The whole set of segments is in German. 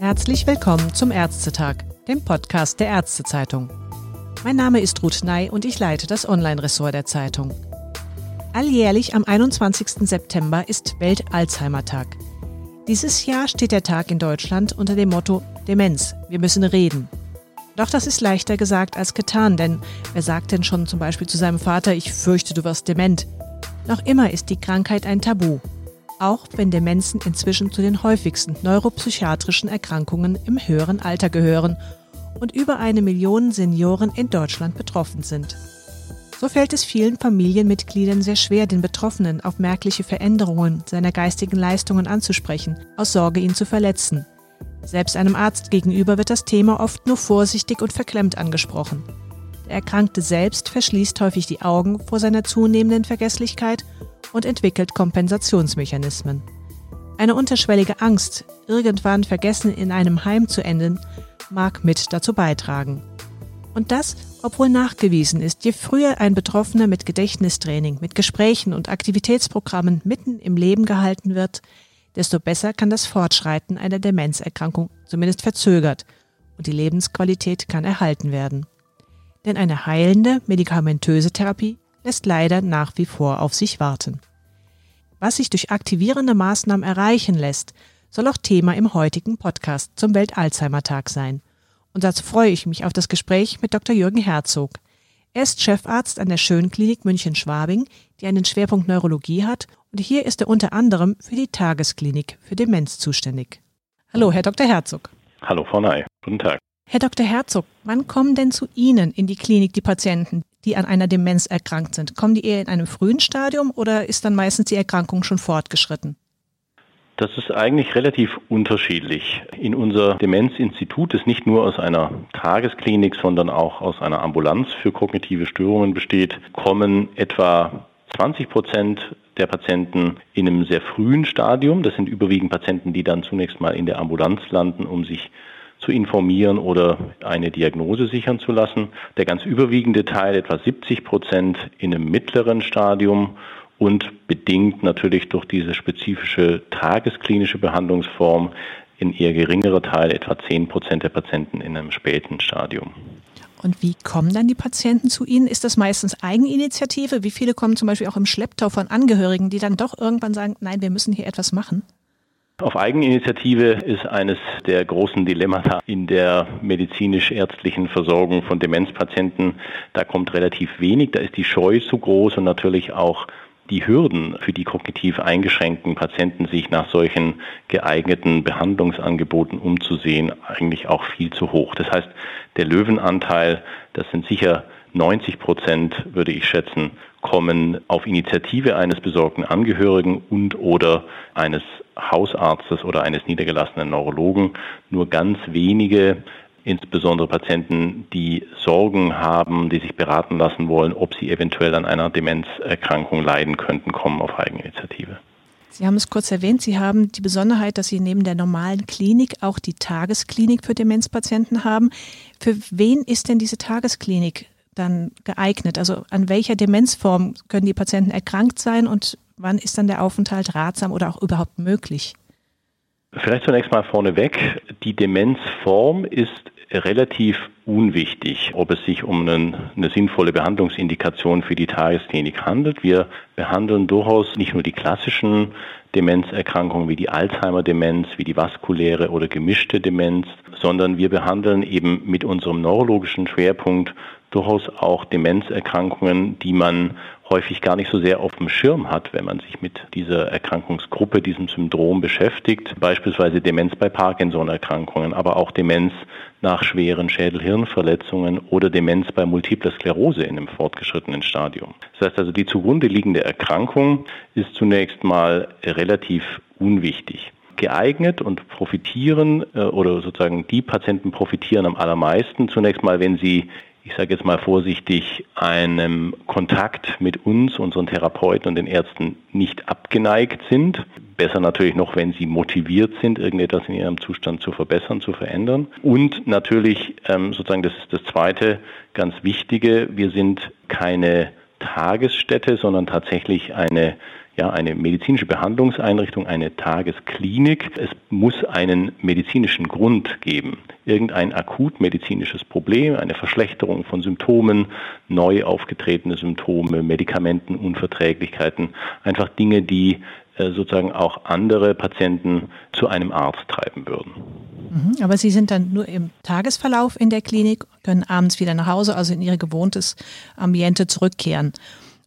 Herzlich willkommen zum Ärztetag, dem Podcast der Ärztezeitung. Mein Name ist Ruth Ney und ich leite das Online-Ressort der Zeitung. Alljährlich am 21. September ist Welt-Alzheimer-Tag. Dieses Jahr steht der Tag in Deutschland unter dem Motto Demenz, wir müssen reden. Doch das ist leichter gesagt als getan, denn wer sagt denn schon zum Beispiel zu seinem Vater, ich fürchte, du wirst dement? Noch immer ist die Krankheit ein Tabu auch wenn Demenzen inzwischen zu den häufigsten neuropsychiatrischen Erkrankungen im höheren Alter gehören und über eine Million Senioren in Deutschland betroffen sind. So fällt es vielen Familienmitgliedern sehr schwer, den Betroffenen auf merkliche Veränderungen seiner geistigen Leistungen anzusprechen, aus Sorge, ihn zu verletzen. Selbst einem Arzt gegenüber wird das Thema oft nur vorsichtig und verklemmt angesprochen. Der Erkrankte selbst verschließt häufig die Augen vor seiner zunehmenden Vergesslichkeit und entwickelt Kompensationsmechanismen. Eine unterschwellige Angst, irgendwann vergessen in einem Heim zu enden, mag mit dazu beitragen. Und das, obwohl nachgewiesen ist, je früher ein Betroffener mit Gedächtnistraining, mit Gesprächen und Aktivitätsprogrammen mitten im Leben gehalten wird, desto besser kann das Fortschreiten einer Demenzerkrankung zumindest verzögert und die Lebensqualität kann erhalten werden. Denn eine heilende, medikamentöse Therapie lässt leider nach wie vor auf sich warten. Was sich durch aktivierende Maßnahmen erreichen lässt, soll auch Thema im heutigen Podcast zum Welt-Alzheimer-Tag sein. Und dazu freue ich mich auf das Gespräch mit Dr. Jürgen Herzog. Er ist Chefarzt an der Schönklinik München-Schwabing, die einen Schwerpunkt Neurologie hat, und hier ist er unter anderem für die Tagesklinik für Demenz zuständig. Hallo, Herr Dr. Herzog. Hallo, Frau Ney. Guten Tag. Herr Dr. Herzog, wann kommen denn zu Ihnen in die Klinik die Patienten, die an einer Demenz erkrankt sind? Kommen die eher in einem frühen Stadium oder ist dann meistens die Erkrankung schon fortgeschritten? Das ist eigentlich relativ unterschiedlich. In unser Demenzinstitut, das nicht nur aus einer Tagesklinik, sondern auch aus einer Ambulanz für kognitive Störungen besteht, kommen etwa 20 Prozent der Patienten in einem sehr frühen Stadium. Das sind überwiegend Patienten, die dann zunächst mal in der Ambulanz landen, um sich zu informieren oder eine Diagnose sichern zu lassen. Der ganz überwiegende Teil, etwa 70 Prozent, in einem mittleren Stadium und bedingt natürlich durch diese spezifische tagesklinische Behandlungsform in eher geringerer Teil, etwa 10 Prozent der Patienten in einem späten Stadium. Und wie kommen dann die Patienten zu Ihnen? Ist das meistens Eigeninitiative? Wie viele kommen zum Beispiel auch im Schlepptau von Angehörigen, die dann doch irgendwann sagen, nein, wir müssen hier etwas machen? Auf Eigeninitiative ist eines der großen Dilemmata in der medizinisch-ärztlichen Versorgung von Demenzpatienten. Da kommt relativ wenig, da ist die Scheu zu groß und natürlich auch die Hürden für die kognitiv eingeschränkten Patienten, sich nach solchen geeigneten Behandlungsangeboten umzusehen, eigentlich auch viel zu hoch. Das heißt, der Löwenanteil, das sind sicher 90 Prozent, würde ich schätzen, kommen auf Initiative eines besorgten Angehörigen und oder eines Hausarztes oder eines niedergelassenen Neurologen. Nur ganz wenige, insbesondere Patienten, die Sorgen haben, die sich beraten lassen wollen, ob sie eventuell an einer Demenzerkrankung leiden könnten, kommen auf Eigeninitiative. Sie haben es kurz erwähnt, Sie haben die Besonderheit, dass Sie neben der normalen Klinik auch die Tagesklinik für Demenzpatienten haben. Für wen ist denn diese Tagesklinik dann geeignet? Also an welcher Demenzform können die Patienten erkrankt sein und wann ist dann der Aufenthalt ratsam oder auch überhaupt möglich? Vielleicht zunächst mal vorneweg. Die Demenzform ist relativ unwichtig, ob es sich um einen, eine sinnvolle Behandlungsindikation für die Tagesklinik handelt. Wir behandeln durchaus nicht nur die klassischen Demenzerkrankungen wie die Alzheimer-Demenz, wie die vaskuläre oder gemischte Demenz, sondern wir behandeln eben mit unserem neurologischen Schwerpunkt durchaus auch Demenzerkrankungen, die man häufig gar nicht so sehr auf dem Schirm hat, wenn man sich mit dieser Erkrankungsgruppe, diesem Syndrom beschäftigt. Beispielsweise Demenz bei Parkinson-Erkrankungen, aber auch Demenz nach schweren Schädel-Hirnverletzungen oder Demenz bei Multipler Sklerose in einem fortgeschrittenen Stadium. Das heißt also, die zugrunde liegende Erkrankung ist zunächst mal relativ unwichtig geeignet und profitieren äh, oder sozusagen die Patienten profitieren am allermeisten. Zunächst mal, wenn sie ich sage jetzt mal vorsichtig, einem Kontakt mit uns, unseren Therapeuten und den Ärzten nicht abgeneigt sind. Besser natürlich noch, wenn sie motiviert sind, irgendetwas in ihrem Zustand zu verbessern, zu verändern. Und natürlich, ähm, sozusagen, das ist das Zweite, ganz Wichtige, wir sind keine Tagesstätte, sondern tatsächlich eine ja, eine medizinische Behandlungseinrichtung, eine Tagesklinik. Es muss einen medizinischen Grund geben. Irgendein akut medizinisches Problem, eine Verschlechterung von Symptomen, neu aufgetretene Symptome, Medikamentenunverträglichkeiten, einfach Dinge, die äh, sozusagen auch andere Patienten zu einem Arzt treiben würden. Mhm, aber Sie sind dann nur im Tagesverlauf in der Klinik, können abends wieder nach Hause, also in Ihr gewohntes Ambiente zurückkehren.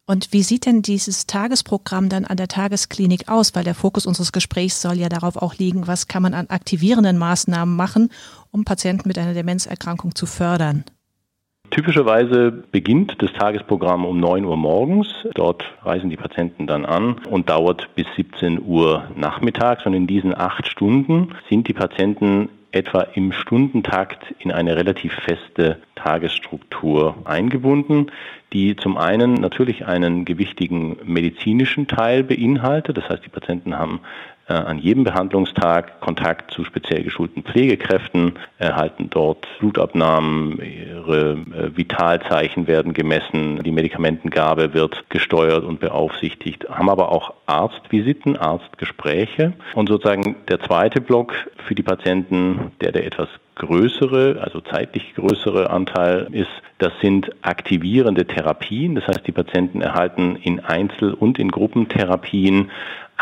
Und wie sieht denn dieses Tagesprogramm dann an der Tagesklinik aus? Weil der Fokus unseres Gesprächs soll ja darauf auch liegen, was kann man an aktivierenden Maßnahmen machen, um Patienten mit einer Demenzerkrankung zu fördern. Typischerweise beginnt das Tagesprogramm um 9 Uhr morgens. Dort reisen die Patienten dann an und dauert bis 17 Uhr nachmittags. Und in diesen acht Stunden sind die Patienten etwa im Stundentakt in eine relativ feste Tagesstruktur eingebunden, die zum einen natürlich einen gewichtigen medizinischen Teil beinhaltet. Das heißt, die Patienten haben an jedem Behandlungstag Kontakt zu speziell geschulten Pflegekräften, erhalten dort Blutabnahmen, ihre äh, Vitalzeichen werden gemessen, die Medikamentengabe wird gesteuert und beaufsichtigt, haben aber auch Arztvisiten, Arztgespräche. Und sozusagen der zweite Block für die Patienten, der der etwas größere, also zeitlich größere Anteil ist, das sind aktivierende Therapien. Das heißt, die Patienten erhalten in Einzel- und in Gruppentherapien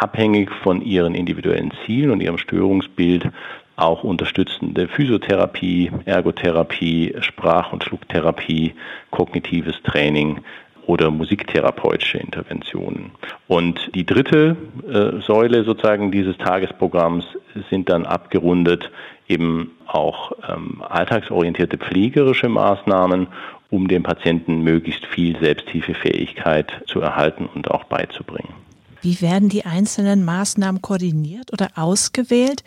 abhängig von ihren individuellen Zielen und ihrem Störungsbild auch unterstützende Physiotherapie, Ergotherapie, Sprach- und Schlucktherapie, kognitives Training oder musiktherapeutische Interventionen. Und die dritte äh, Säule sozusagen dieses Tagesprogramms sind dann abgerundet eben auch ähm, alltagsorientierte pflegerische Maßnahmen, um dem Patienten möglichst viel Selbsthilfefähigkeit zu erhalten und auch beizubringen. Wie werden die einzelnen Maßnahmen koordiniert oder ausgewählt?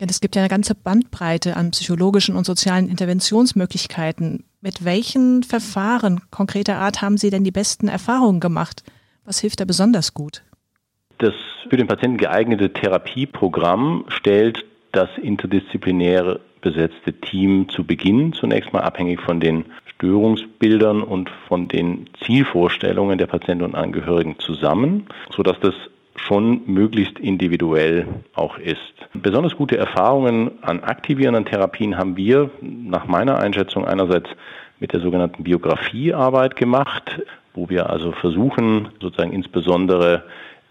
Denn es gibt ja eine ganze Bandbreite an psychologischen und sozialen Interventionsmöglichkeiten. Mit welchen Verfahren konkreter Art haben Sie denn die besten Erfahrungen gemacht? Was hilft da besonders gut? Das für den Patienten geeignete Therapieprogramm stellt das interdisziplinäre besetzte Team zu Beginn zunächst mal abhängig von den Störungsbildern und von den Zielvorstellungen der Patienten und Angehörigen zusammen, sodass das schon möglichst individuell auch ist. Besonders gute Erfahrungen an aktivierenden Therapien haben wir nach meiner Einschätzung einerseits mit der sogenannten Biografiearbeit gemacht, wo wir also versuchen, sozusagen insbesondere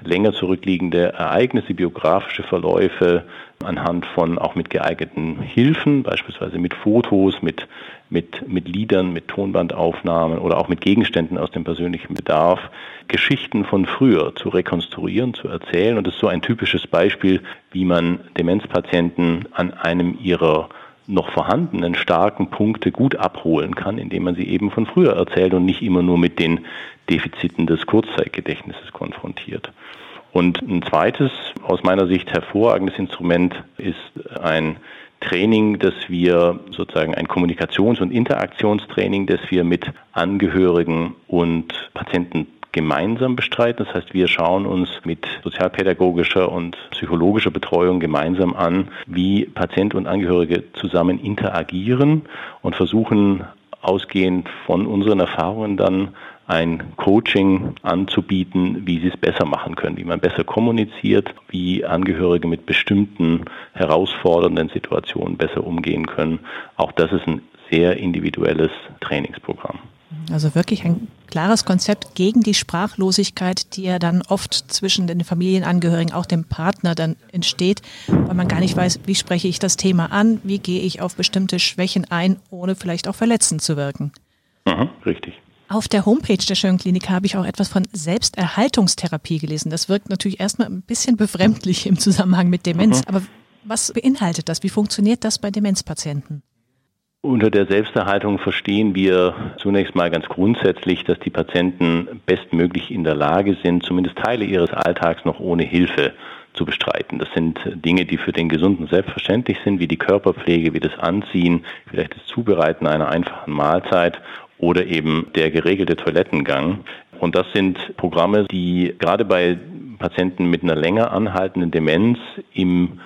länger zurückliegende Ereignisse, biografische Verläufe anhand von auch mit geeigneten Hilfen, beispielsweise mit Fotos, mit, mit, mit Liedern, mit Tonbandaufnahmen oder auch mit Gegenständen aus dem persönlichen Bedarf, Geschichten von früher zu rekonstruieren, zu erzählen. Und das ist so ein typisches Beispiel, wie man Demenzpatienten an einem ihrer noch vorhandenen starken Punkte gut abholen kann, indem man sie eben von früher erzählt und nicht immer nur mit den Defiziten des Kurzzeitgedächtnisses konfrontiert. Und ein zweites, aus meiner Sicht hervorragendes Instrument ist ein Training, das wir sozusagen ein Kommunikations- und Interaktionstraining, das wir mit Angehörigen und Patienten gemeinsam bestreiten. Das heißt, wir schauen uns mit sozialpädagogischer und psychologischer Betreuung gemeinsam an, wie Patient und Angehörige zusammen interagieren und versuchen ausgehend von unseren Erfahrungen dann ein Coaching anzubieten, wie sie es besser machen können, wie man besser kommuniziert, wie Angehörige mit bestimmten herausfordernden Situationen besser umgehen können. Auch das ist ein sehr individuelles Trainingsprogramm. Also wirklich ein klares Konzept gegen die Sprachlosigkeit, die ja dann oft zwischen den Familienangehörigen, auch dem Partner dann entsteht, weil man gar nicht weiß, wie spreche ich das Thema an, wie gehe ich auf bestimmte Schwächen ein, ohne vielleicht auch verletzend zu wirken. Mhm, richtig. Auf der Homepage der Schönklinik habe ich auch etwas von Selbsterhaltungstherapie gelesen. Das wirkt natürlich erstmal ein bisschen befremdlich im Zusammenhang mit Demenz. Mhm. Aber was beinhaltet das? Wie funktioniert das bei Demenzpatienten? Unter der Selbsterhaltung verstehen wir zunächst mal ganz grundsätzlich, dass die Patienten bestmöglich in der Lage sind, zumindest Teile ihres Alltags noch ohne Hilfe zu bestreiten. Das sind Dinge, die für den Gesunden selbstverständlich sind, wie die Körperpflege, wie das Anziehen, vielleicht das Zubereiten einer einfachen Mahlzeit oder eben der geregelte Toilettengang. Und das sind Programme, die gerade bei Patienten mit einer länger anhaltenden Demenz im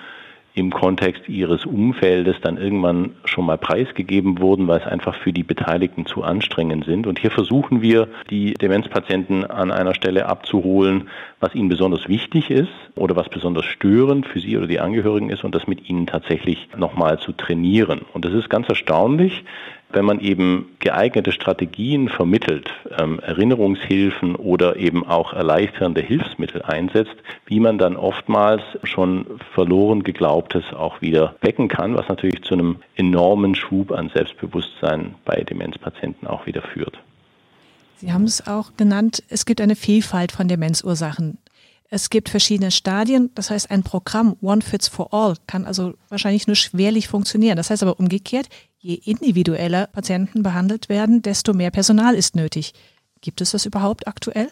im Kontext ihres Umfeldes dann irgendwann schon mal preisgegeben wurden, weil es einfach für die Beteiligten zu anstrengend sind. Und hier versuchen wir, die Demenzpatienten an einer Stelle abzuholen, was ihnen besonders wichtig ist oder was besonders störend für sie oder die Angehörigen ist und das mit ihnen tatsächlich nochmal zu trainieren. Und das ist ganz erstaunlich, wenn man eben geeignete Strategien vermittelt, ähm, Erinnerungshilfen oder eben auch erleichternde Hilfsmittel einsetzt, wie man dann oftmals schon verloren geglaubtes auch wieder wecken kann, was natürlich zu einem enormen Schub an Selbstbewusstsein bei Demenzpatienten auch wieder führt. Sie haben es auch genannt, es gibt eine Vielfalt von Demenzursachen. Es gibt verschiedene Stadien. Das heißt, ein Programm One Fits for All kann also wahrscheinlich nur schwerlich funktionieren. Das heißt aber umgekehrt, je individueller Patienten behandelt werden, desto mehr Personal ist nötig. Gibt es das überhaupt aktuell?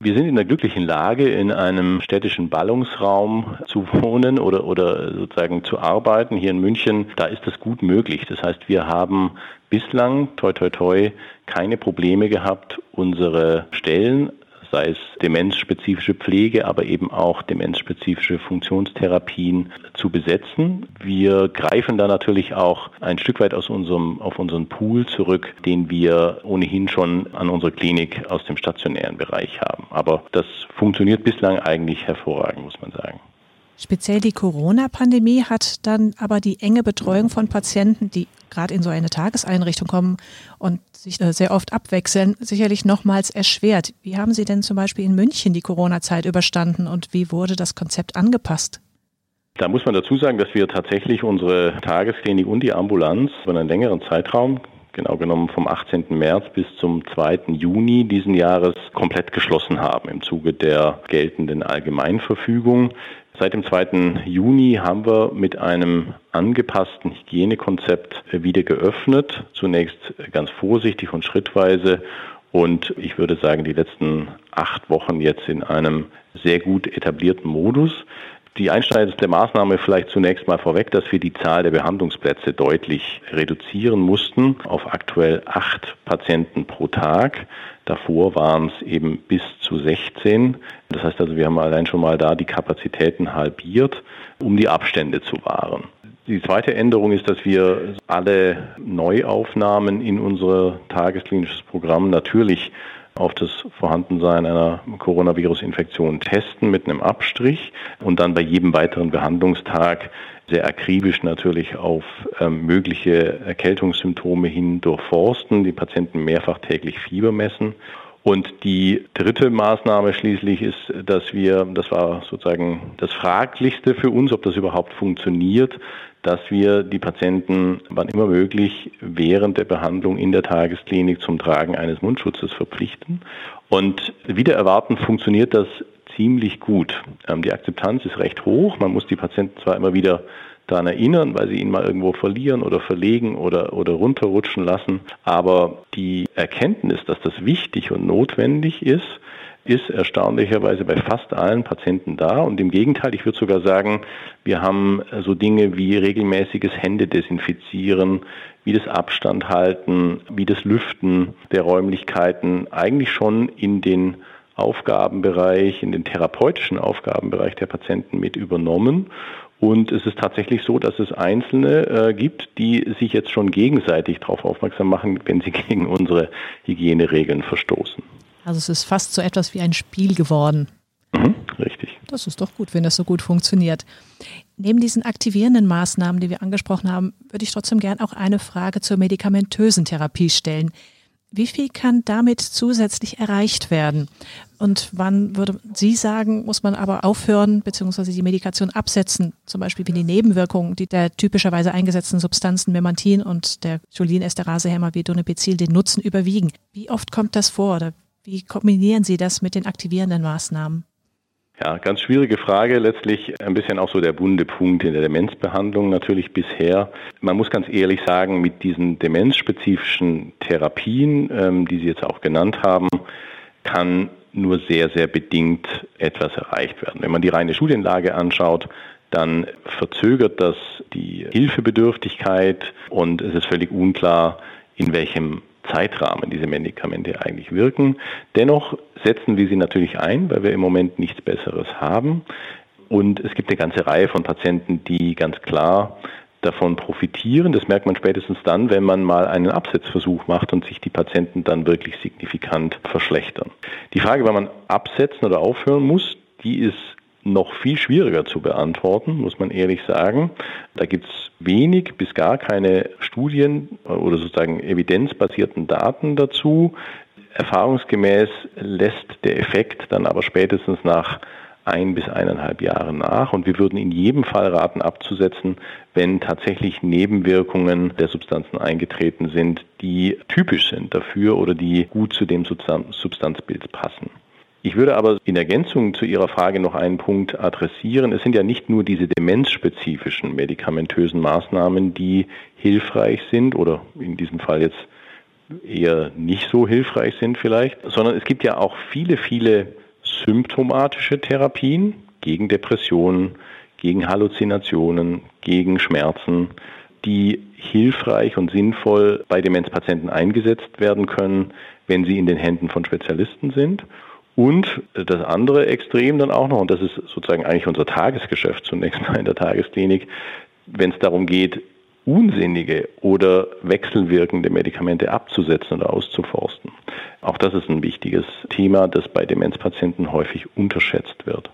Wir sind in der glücklichen Lage, in einem städtischen Ballungsraum zu wohnen oder, oder sozusagen zu arbeiten. Hier in München, da ist das gut möglich. Das heißt, wir haben bislang, toi, toi, toi, keine Probleme gehabt, unsere Stellen sei es demenzspezifische Pflege, aber eben auch demenzspezifische Funktionstherapien zu besetzen. Wir greifen da natürlich auch ein Stück weit aus unserem, auf unseren Pool zurück, den wir ohnehin schon an unserer Klinik aus dem stationären Bereich haben. Aber das funktioniert bislang eigentlich hervorragend, muss man sagen. Speziell die Corona-Pandemie hat dann aber die enge Betreuung von Patienten, die gerade in so eine Tageseinrichtung kommen und sich äh, sehr oft abwechseln, sicherlich nochmals erschwert. Wie haben Sie denn zum Beispiel in München die Corona-Zeit überstanden und wie wurde das Konzept angepasst? Da muss man dazu sagen, dass wir tatsächlich unsere Tagesklinik und die Ambulanz über einen längeren Zeitraum genau genommen vom 18. März bis zum 2. Juni diesen Jahres komplett geschlossen haben im Zuge der geltenden Allgemeinverfügung. Seit dem 2. Juni haben wir mit einem angepassten Hygienekonzept wieder geöffnet. Zunächst ganz vorsichtig und schrittweise. Und ich würde sagen, die letzten acht Wochen jetzt in einem sehr gut etablierten Modus. Die einschneidendste Maßnahme vielleicht zunächst mal vorweg, dass wir die Zahl der Behandlungsplätze deutlich reduzieren mussten auf aktuell acht Patienten pro Tag. Davor waren es eben bis zu 16. Das heißt also, wir haben allein schon mal da die Kapazitäten halbiert, um die Abstände zu wahren. Die zweite Änderung ist, dass wir alle Neuaufnahmen in unser tagesklinisches Programm natürlich auf das Vorhandensein einer Coronavirus-Infektion testen mit einem Abstrich und dann bei jedem weiteren Behandlungstag sehr akribisch natürlich auf ähm, mögliche Erkältungssymptome hin durchforsten, die Patienten mehrfach täglich Fieber messen. Und die dritte Maßnahme schließlich ist, dass wir, das war sozusagen das Fraglichste für uns, ob das überhaupt funktioniert, dass wir die Patienten, wann immer möglich, während der Behandlung in der Tagesklinik zum Tragen eines Mundschutzes verpflichten. Und wieder erwarten funktioniert das ziemlich gut. Ähm, die Akzeptanz ist recht hoch. Man muss die Patienten zwar immer wieder daran erinnern, weil sie ihn mal irgendwo verlieren oder verlegen oder, oder runterrutschen lassen. Aber die Erkenntnis, dass das wichtig und notwendig ist, ist erstaunlicherweise bei fast allen Patienten da. Und im Gegenteil, ich würde sogar sagen, wir haben so Dinge wie regelmäßiges Händedesinfizieren, wie das Abstand halten, wie das Lüften der Räumlichkeiten eigentlich schon in den Aufgabenbereich, in den therapeutischen Aufgabenbereich der Patienten mit übernommen. Und es ist tatsächlich so, dass es Einzelne äh, gibt, die sich jetzt schon gegenseitig darauf aufmerksam machen, wenn sie gegen unsere Hygieneregeln verstoßen. Also es ist fast so etwas wie ein Spiel geworden. Mhm, richtig. Das ist doch gut, wenn das so gut funktioniert. Neben diesen aktivierenden Maßnahmen, die wir angesprochen haben, würde ich trotzdem gern auch eine Frage zur medikamentösen Therapie stellen. Wie viel kann damit zusätzlich erreicht werden? Und wann würde Sie sagen, muss man aber aufhören bzw. die Medikation absetzen? Zum Beispiel wie die Nebenwirkungen, die der typischerweise eingesetzten Substanzen Memantin und der Cholinesterasehemmer wie Donepezil den Nutzen überwiegen. Wie oft kommt das vor oder wie kombinieren Sie das mit den aktivierenden Maßnahmen? Ja, ganz schwierige Frage. Letztlich ein bisschen auch so der bunte Punkt in der Demenzbehandlung natürlich bisher. Man muss ganz ehrlich sagen, mit diesen demenzspezifischen Therapien, ähm, die Sie jetzt auch genannt haben, kann nur sehr, sehr bedingt etwas erreicht werden. Wenn man die reine Studienlage anschaut, dann verzögert das die Hilfebedürftigkeit und es ist völlig unklar, in welchem Zeitrahmen diese Medikamente eigentlich wirken. Dennoch setzen wir sie natürlich ein, weil wir im Moment nichts Besseres haben. Und es gibt eine ganze Reihe von Patienten, die ganz klar davon profitieren. Das merkt man spätestens dann, wenn man mal einen Absetzversuch macht und sich die Patienten dann wirklich signifikant verschlechtern. Die Frage, wann man absetzen oder aufhören muss, die ist noch viel schwieriger zu beantworten, muss man ehrlich sagen. Da gibt es wenig bis gar keine Studien oder sozusagen evidenzbasierten Daten dazu. Erfahrungsgemäß lässt der Effekt dann aber spätestens nach ein bis eineinhalb Jahre nach. Und wir würden in jedem Fall raten, abzusetzen, wenn tatsächlich Nebenwirkungen der Substanzen eingetreten sind, die typisch sind dafür oder die gut zu dem Substanzbild passen. Ich würde aber in Ergänzung zu Ihrer Frage noch einen Punkt adressieren. Es sind ja nicht nur diese demenzspezifischen medikamentösen Maßnahmen, die hilfreich sind oder in diesem Fall jetzt eher nicht so hilfreich sind vielleicht, sondern es gibt ja auch viele, viele symptomatische Therapien gegen Depressionen, gegen Halluzinationen, gegen Schmerzen, die hilfreich und sinnvoll bei Demenzpatienten eingesetzt werden können, wenn sie in den Händen von Spezialisten sind. Und das andere Extrem dann auch noch, und das ist sozusagen eigentlich unser Tagesgeschäft zunächst mal in der Tagesklinik, wenn es darum geht, unsinnige oder wechselwirkende Medikamente abzusetzen oder auszuforsten. Auch das ist ein wichtiges Thema, das bei Demenzpatienten häufig unterschätzt wird.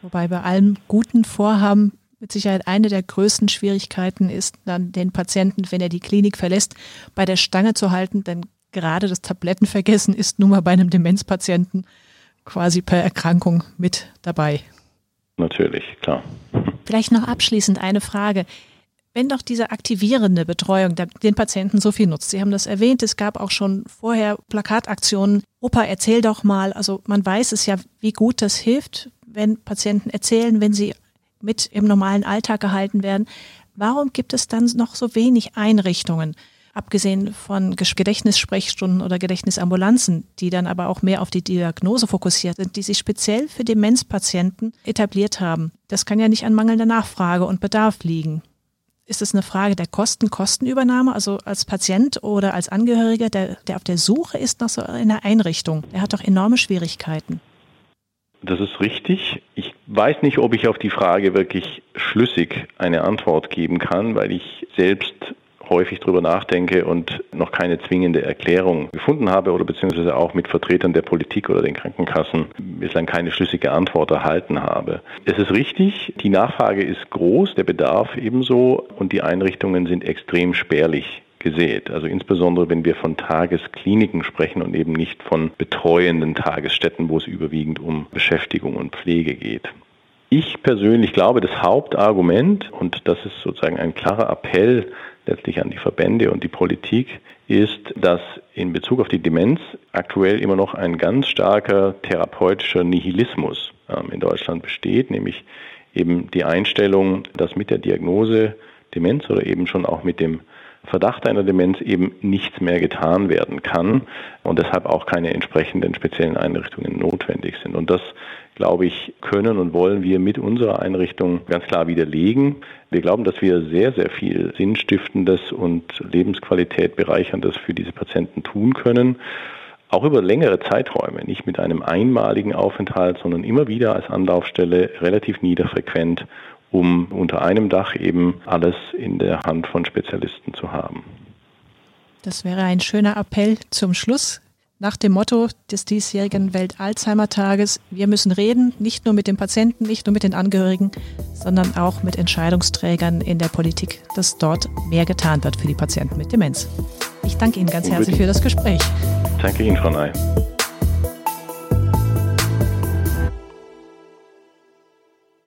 Wobei bei allem guten Vorhaben mit Sicherheit eine der größten Schwierigkeiten ist, dann den Patienten, wenn er die Klinik verlässt, bei der Stange zu halten, denn gerade das Tablettenvergessen ist nun mal bei einem Demenzpatienten quasi per Erkrankung mit dabei. Natürlich, klar. Vielleicht noch abschließend eine Frage wenn doch diese aktivierende Betreuung den Patienten so viel nutzt. Sie haben das erwähnt, es gab auch schon vorher Plakataktionen. Opa, erzähl doch mal. Also man weiß es ja, wie gut das hilft, wenn Patienten erzählen, wenn sie mit im normalen Alltag gehalten werden. Warum gibt es dann noch so wenig Einrichtungen, abgesehen von Gedächtnissprechstunden oder Gedächtnisambulanzen, die dann aber auch mehr auf die Diagnose fokussiert sind, die sich speziell für Demenzpatienten etabliert haben? Das kann ja nicht an mangelnder Nachfrage und Bedarf liegen. Ist es eine Frage der Kosten, Kostenübernahme, also als Patient oder als Angehöriger, der, der auf der Suche ist nach so einer Einrichtung? Der hat doch enorme Schwierigkeiten. Das ist richtig. Ich weiß nicht, ob ich auf die Frage wirklich schlüssig eine Antwort geben kann, weil ich selbst häufig darüber nachdenke und noch keine zwingende Erklärung gefunden habe oder beziehungsweise auch mit Vertretern der Politik oder den Krankenkassen bislang keine schlüssige Antwort erhalten habe. Es ist richtig, die Nachfrage ist groß, der Bedarf ebenso und die Einrichtungen sind extrem spärlich gesät. Also insbesondere, wenn wir von Tageskliniken sprechen und eben nicht von betreuenden Tagesstätten, wo es überwiegend um Beschäftigung und Pflege geht. Ich persönlich glaube, das Hauptargument, und das ist sozusagen ein klarer Appell letztlich an die Verbände und die Politik, ist, dass in Bezug auf die Demenz aktuell immer noch ein ganz starker therapeutischer Nihilismus ähm, in Deutschland besteht, nämlich eben die Einstellung, dass mit der Diagnose Demenz oder eben schon auch mit dem Verdacht einer Demenz eben nichts mehr getan werden kann und deshalb auch keine entsprechenden speziellen Einrichtungen notwendig sind. Und das, glaube ich, können und wollen wir mit unserer Einrichtung ganz klar widerlegen. Wir glauben, dass wir sehr, sehr viel Sinnstiftendes und Lebensqualität bereicherndes für diese Patienten tun können auch über längere Zeiträume, nicht mit einem einmaligen Aufenthalt, sondern immer wieder als Anlaufstelle relativ niederfrequent um unter einem Dach eben alles in der Hand von Spezialisten zu haben. Das wäre ein schöner Appell zum Schluss. Nach dem Motto des diesjährigen Welt-Alzheimer-Tages, wir müssen reden, nicht nur mit den Patienten, nicht nur mit den Angehörigen, sondern auch mit Entscheidungsträgern in der Politik, dass dort mehr getan wird für die Patienten mit Demenz. Ich danke Ihnen ganz Unbedingt. herzlich für das Gespräch. Danke Ihnen, Frau Ney.